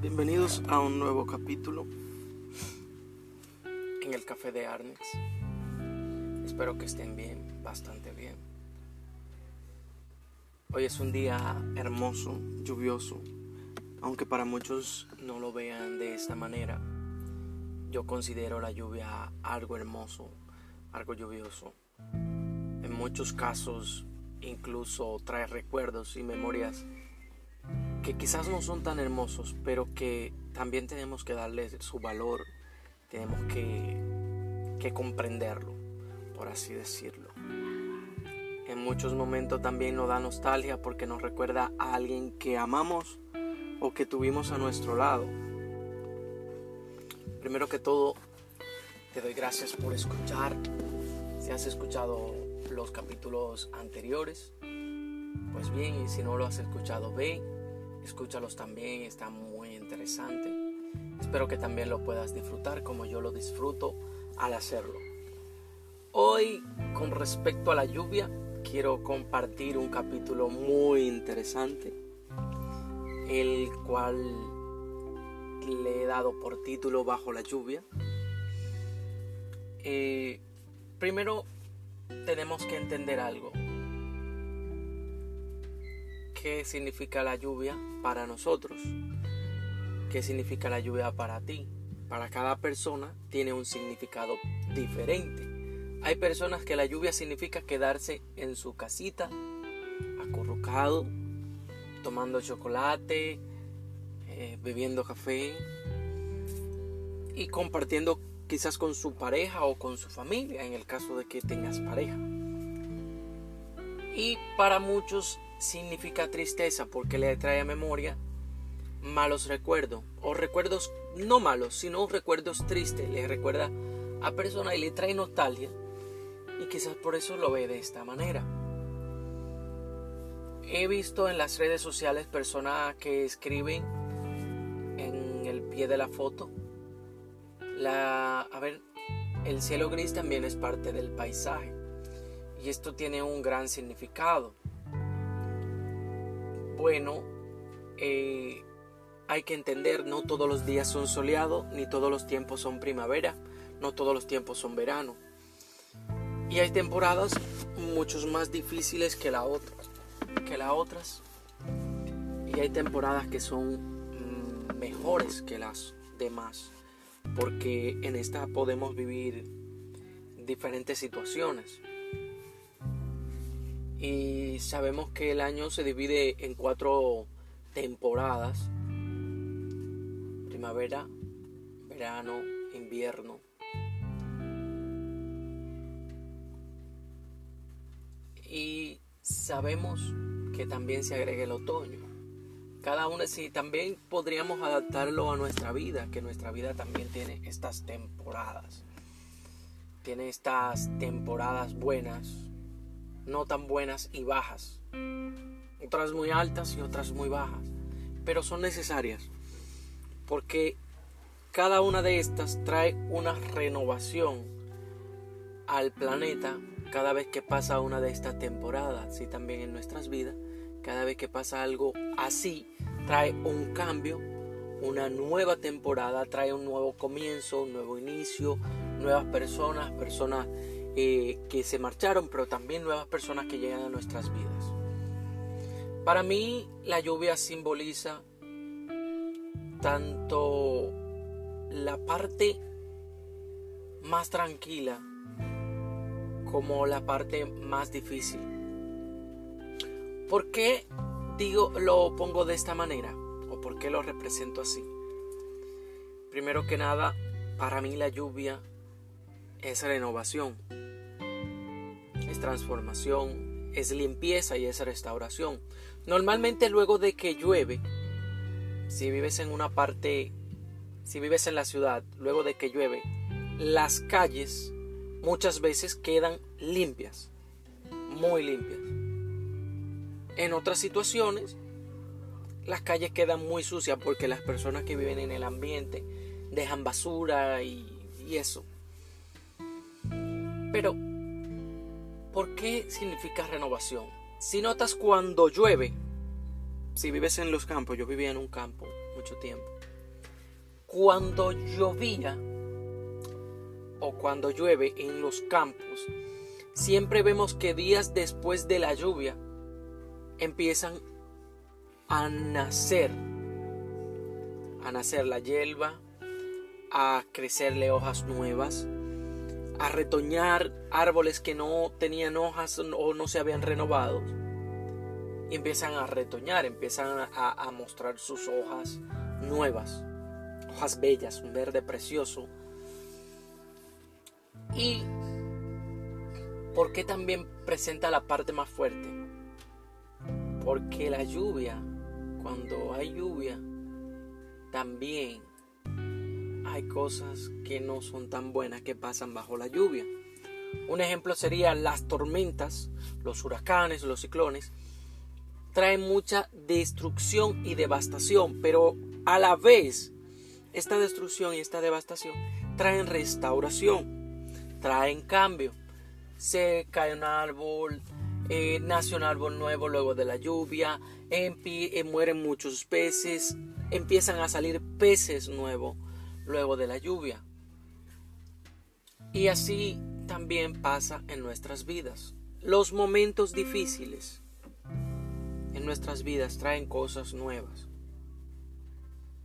Bienvenidos a un nuevo capítulo en el Café de Arnex. Espero que estén bien, bastante bien. Hoy es un día hermoso, lluvioso, aunque para muchos no lo vean de esta manera. Yo considero la lluvia algo hermoso, algo lluvioso. En muchos casos incluso trae recuerdos y memorias que quizás no son tan hermosos, pero que también tenemos que darle su valor, tenemos que, que comprenderlo, por así decirlo. En muchos momentos también nos da nostalgia porque nos recuerda a alguien que amamos o que tuvimos a nuestro lado. Primero que todo, te doy gracias por escuchar. Si has escuchado los capítulos anteriores, pues bien, y si no lo has escuchado, ve escúchalos también, está muy interesante. Espero que también lo puedas disfrutar como yo lo disfruto al hacerlo. Hoy, con respecto a la lluvia, quiero compartir un capítulo muy interesante, el cual le he dado por título Bajo la lluvia. Eh, primero, tenemos que entender algo qué significa la lluvia para nosotros, qué significa la lluvia para ti. Para cada persona tiene un significado diferente. Hay personas que la lluvia significa quedarse en su casita, acurrucado, tomando chocolate, eh, bebiendo café y compartiendo quizás con su pareja o con su familia en el caso de que tengas pareja. Y para muchos significa tristeza porque le trae a memoria malos recuerdos o recuerdos no malos, sino recuerdos tristes. Le recuerda a persona y le trae nostalgia y quizás por eso lo ve de esta manera. He visto en las redes sociales personas que escriben en el pie de la foto la a ver, el cielo gris también es parte del paisaje y esto tiene un gran significado bueno, eh, hay que entender, no todos los días son soleados, ni todos los tiempos son primavera, no todos los tiempos son verano. Y hay temporadas muchos más difíciles que, la otra, que las otras. Y hay temporadas que son mm, mejores que las demás. Porque en esta podemos vivir diferentes situaciones. Y sabemos que el año se divide en cuatro temporadas. Primavera, verano, invierno. Y sabemos que también se agrega el otoño. Cada una, sí, también podríamos adaptarlo a nuestra vida, que nuestra vida también tiene estas temporadas. Tiene estas temporadas buenas, no tan buenas y bajas. Otras muy altas y otras muy bajas. Pero son necesarias. Porque cada una de estas trae una renovación al planeta cada vez que pasa una de estas temporadas. Y también en nuestras vidas. Cada vez que pasa algo así, trae un cambio, una nueva temporada, trae un nuevo comienzo, un nuevo inicio, nuevas personas, personas eh, que se marcharon, pero también nuevas personas que llegan a nuestras vidas. Para mí la lluvia simboliza tanto la parte más tranquila como la parte más difícil. ¿Por qué digo lo pongo de esta manera? ¿O por qué lo represento así? Primero que nada, para mí la lluvia es renovación transformación, es limpieza y es restauración. Normalmente luego de que llueve, si vives en una parte, si vives en la ciudad, luego de que llueve, las calles muchas veces quedan limpias, muy limpias. En otras situaciones, las calles quedan muy sucias porque las personas que viven en el ambiente dejan basura y, y eso. Pero ¿Por qué significa renovación? Si notas cuando llueve, si vives en los campos, yo vivía en un campo mucho tiempo. Cuando llovía o cuando llueve en los campos, siempre vemos que días después de la lluvia empiezan a nacer, a nacer la hierba, a crecerle hojas nuevas, a retoñar árboles que no tenían hojas o no se habían renovado. Y empiezan a retoñar, empiezan a, mostrar sus hojas nuevas, hojas bellas, un verde precioso. Y ¿por qué también presenta la parte más fuerte? Porque la lluvia, cuando hay lluvia, también hay cosas que no son tan buenas que pasan bajo la lluvia. Un ejemplo sería las tormentas, los huracanes, los ciclones. Traen mucha destrucción y devastación, pero a la vez esta destrucción y esta devastación traen restauración, traen cambio. Se cae un árbol, eh, nace un árbol nuevo luego de la lluvia, eh, mueren muchos peces, empiezan a salir peces nuevos luego de la lluvia. Y así también pasa en nuestras vidas. Los momentos difíciles en nuestras vidas traen cosas nuevas,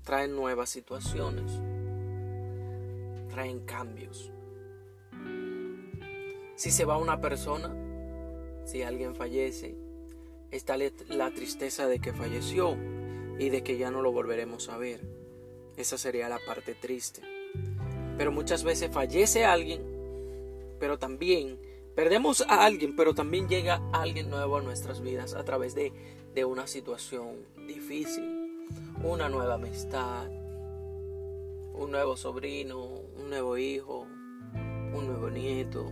traen nuevas situaciones, traen cambios. Si se va una persona, si alguien fallece, está la tristeza de que falleció y de que ya no lo volveremos a ver. Esa sería la parte triste. Pero muchas veces fallece alguien, pero también perdemos a alguien, pero también llega alguien nuevo a nuestras vidas a través de, de una situación difícil, una nueva amistad, un nuevo sobrino, un nuevo hijo, un nuevo nieto.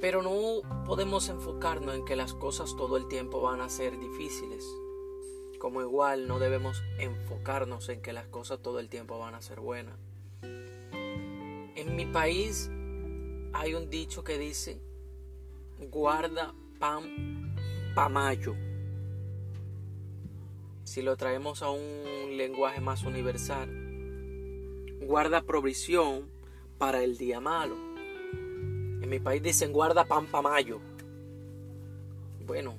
Pero no podemos enfocarnos en que las cosas todo el tiempo van a ser difíciles. Como igual no debemos enfocarnos en que las cosas todo el tiempo van a ser buenas. En mi país hay un dicho que dice, guarda pan pa mayo. Si lo traemos a un lenguaje más universal, guarda provisión para el día malo. En mi país dicen guarda pan pa mayo. Bueno,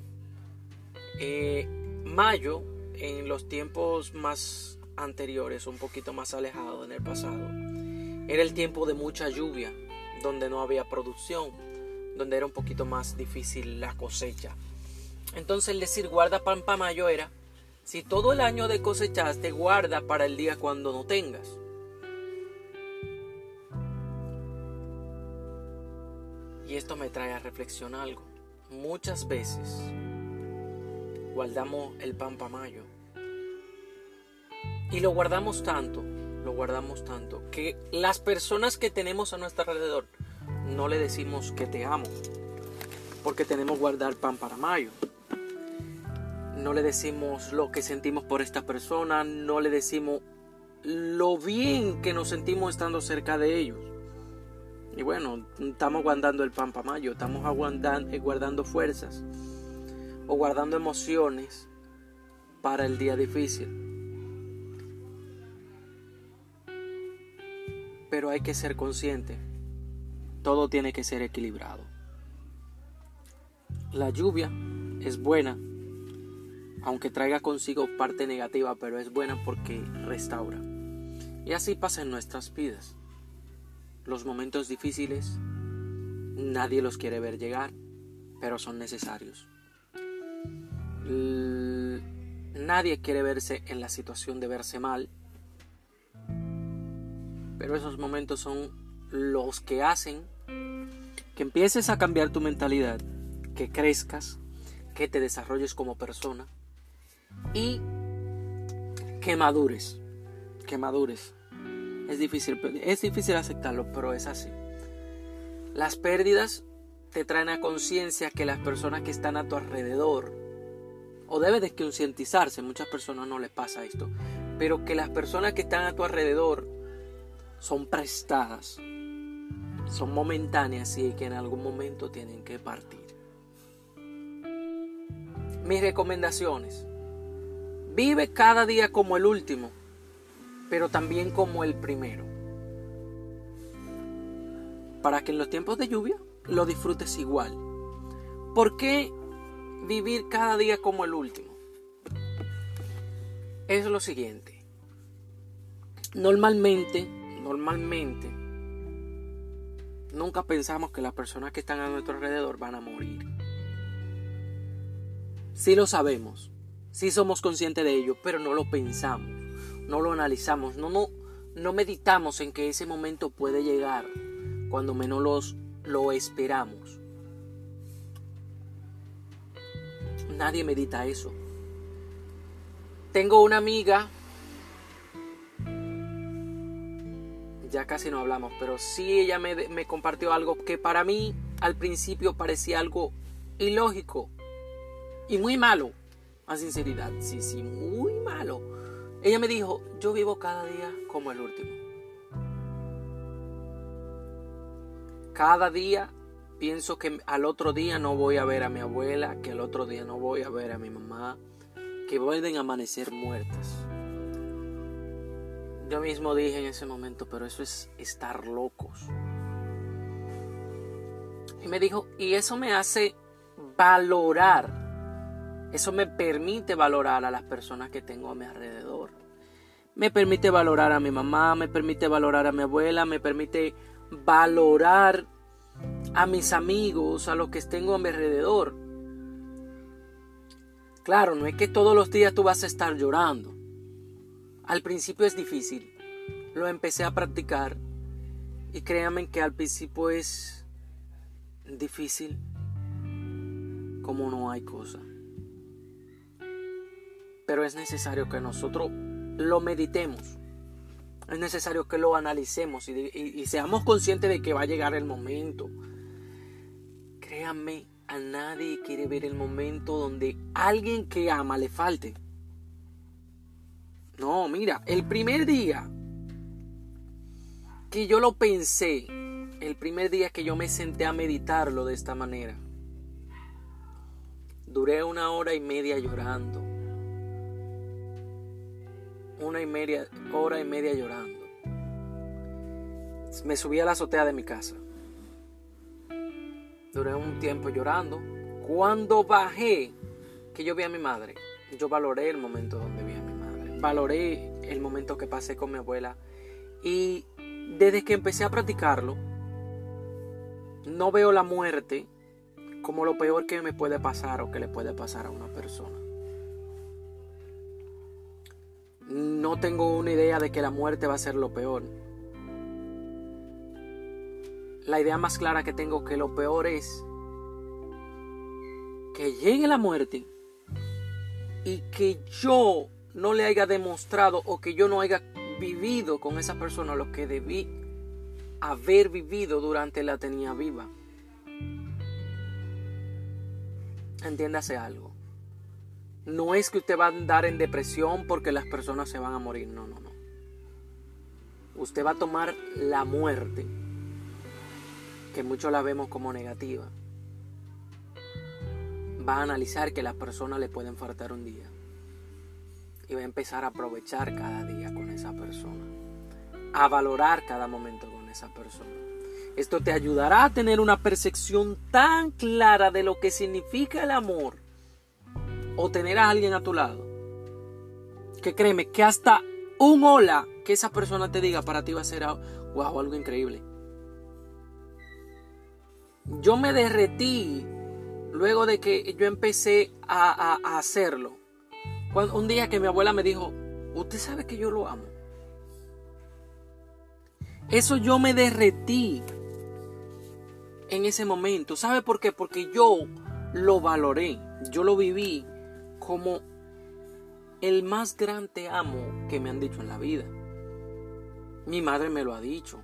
eh, mayo en los tiempos más anteriores, un poquito más alejados en el pasado, era el tiempo de mucha lluvia, donde no había producción, donde era un poquito más difícil la cosecha. Entonces el decir guarda pan para mayo era, si todo el año de cosechaste, guarda para el día cuando no tengas. Y esto me trae a reflexionar algo. Muchas veces guardamos el pan para mayo. Y lo guardamos tanto, lo guardamos tanto, que las personas que tenemos a nuestro alrededor no le decimos que te amo, porque tenemos guardar pan para mayo. No le decimos lo que sentimos por esta persona, no le decimos lo bien que nos sentimos estando cerca de ellos. Y bueno, estamos guardando el pan para mayo, estamos aguantando, guardando fuerzas o guardando emociones para el día difícil. Pero hay que ser consciente, todo tiene que ser equilibrado. La lluvia es buena, aunque traiga consigo parte negativa, pero es buena porque restaura. Y así pasa en nuestras vidas. Los momentos difíciles nadie los quiere ver llegar, pero son necesarios. Nadie quiere verse en la situación de verse mal. Pero esos momentos son los que hacen que empieces a cambiar tu mentalidad, que crezcas, que te desarrolles como persona y que madures, que madures. Es difícil, es difícil aceptarlo, pero es así. Las pérdidas te traen a conciencia que las personas que están a tu alrededor o debe de concientizarse, muchas personas no les pasa esto, pero que las personas que están a tu alrededor son prestadas, son momentáneas y que en algún momento tienen que partir. Mis recomendaciones. Vive cada día como el último, pero también como el primero. Para que en los tiempos de lluvia lo disfrutes igual. ¿Por qué vivir cada día como el último? Es lo siguiente. Normalmente, normalmente, nunca pensamos que las personas que están a nuestro alrededor van a morir. Sí lo sabemos, sí somos conscientes de ello, pero no lo pensamos, no lo analizamos, no, no, no meditamos en que ese momento puede llegar cuando menos lo esperamos. Nadie medita eso. Tengo una amiga, ya casi no hablamos, pero sí ella me, me compartió algo que para mí al principio parecía algo ilógico y muy malo, a sinceridad, sí, sí, muy malo. Ella me dijo, yo vivo cada día como el último. Cada día pienso que al otro día no voy a ver a mi abuela, que al otro día no voy a ver a mi mamá, que pueden amanecer muertas. Yo mismo dije en ese momento, pero eso es estar locos. Y me dijo, y eso me hace valorar, eso me permite valorar a las personas que tengo a mi alrededor. Me permite valorar a mi mamá, me permite valorar a mi abuela, me permite valorar a mis amigos, a los que tengo a mi alrededor. Claro, no es que todos los días tú vas a estar llorando. Al principio es difícil. Lo empecé a practicar y créanme que al principio es difícil como no hay cosa. Pero es necesario que nosotros lo meditemos es necesario que lo analicemos y, seamos conscientes de que va a llegar el momento. Créanme, a nadie quiere ver el momento donde alguien que ama le falte. No, mira, el primer día que yo lo pensé, el primer día que yo me senté a meditarlo de esta manera, duré una hora y media llorando una y media, hora y media llorando. Me subí a la azotea de mi casa. Duré un tiempo llorando. Cuando bajé, que yo vi a mi madre, yo valoré el momento donde vi. Valoré el momento que pasé con mi abuela. Y desde que empecé a practicarlo, no veo la muerte como lo peor que me puede pasar o que le puede pasar a una persona. no tengo una idea de que la muerte va a ser lo peor. La idea más clara que tengo que lo peor es que llegue la muerte y que yo no le haya demostrado o que yo no haya vivido con esa persona lo que debí haber vivido durante la tenía viva. Entiéndase algo. No es que usted va a andar en depresión porque las personas se van a morir. No, no, no. Usted va a tomar la muerte, que muchos la vemos como negativa. Va a analizar que las personas le pueden faltar un día. Y va a empezar a aprovechar cada día con esa persona. A valorar cada momento con esa persona. Esto te ayudará a tener una percepción tan clara de lo que significa el amor o tener a alguien a tu lado, que créeme que hasta un hola que esa persona te diga para ti va a ser wow, algo increíble. Yo me derretí luego de que yo empecé a, a hacerlo. Un día que mi abuela me dijo, usted sabe que yo lo amo. Eso yo me derretí en ese momento. ¿Sabe por qué? Porque yo lo valoré, yo lo viví como el más grande amo que me han dicho en la vida. Mi madre me lo ha dicho.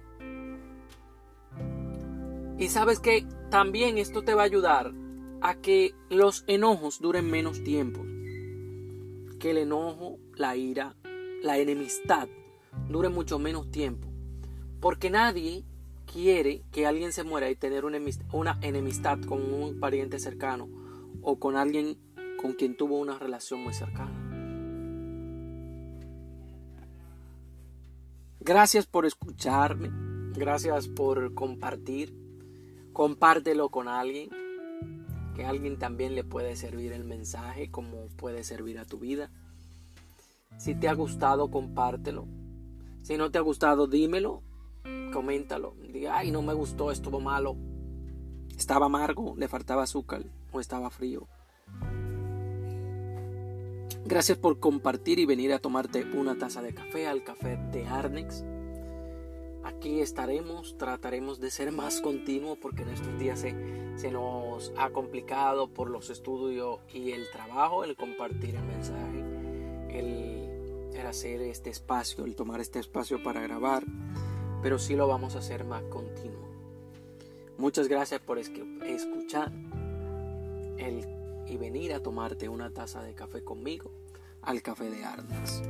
Y sabes que también esto te va a ayudar a que los enojos duren menos tiempo que el enojo, la ira, la enemistad dure mucho menos tiempo. Porque nadie quiere que alguien se muera y tener una enemistad, con un pariente cercano o con alguien con quien tuvo una relación muy cercana. Gracias por escucharme, gracias por compartir, compártelo con alguien que alguien también le puede servir el mensaje como puede servir a tu vida. Si te ha gustado, compártelo. Si no te ha gustado, dímelo, coméntalo. Diga, ay, no me gustó, estuvo malo. Estaba amargo, le faltaba azúcar o estaba frío. Gracias por compartir y venir a tomarte una taza de café al café de Arnex. Aquí estaremos, trataremos de ser más continuo porque en estos días se, se nos ha complicado por los estudios y el trabajo, el compartir el mensaje, el, el hacer este espacio, el tomar este espacio para grabar, pero sí lo vamos a hacer más continuo. Muchas gracias por escuchar el, y venir a tomarte una taza de café conmigo al café de Arnex.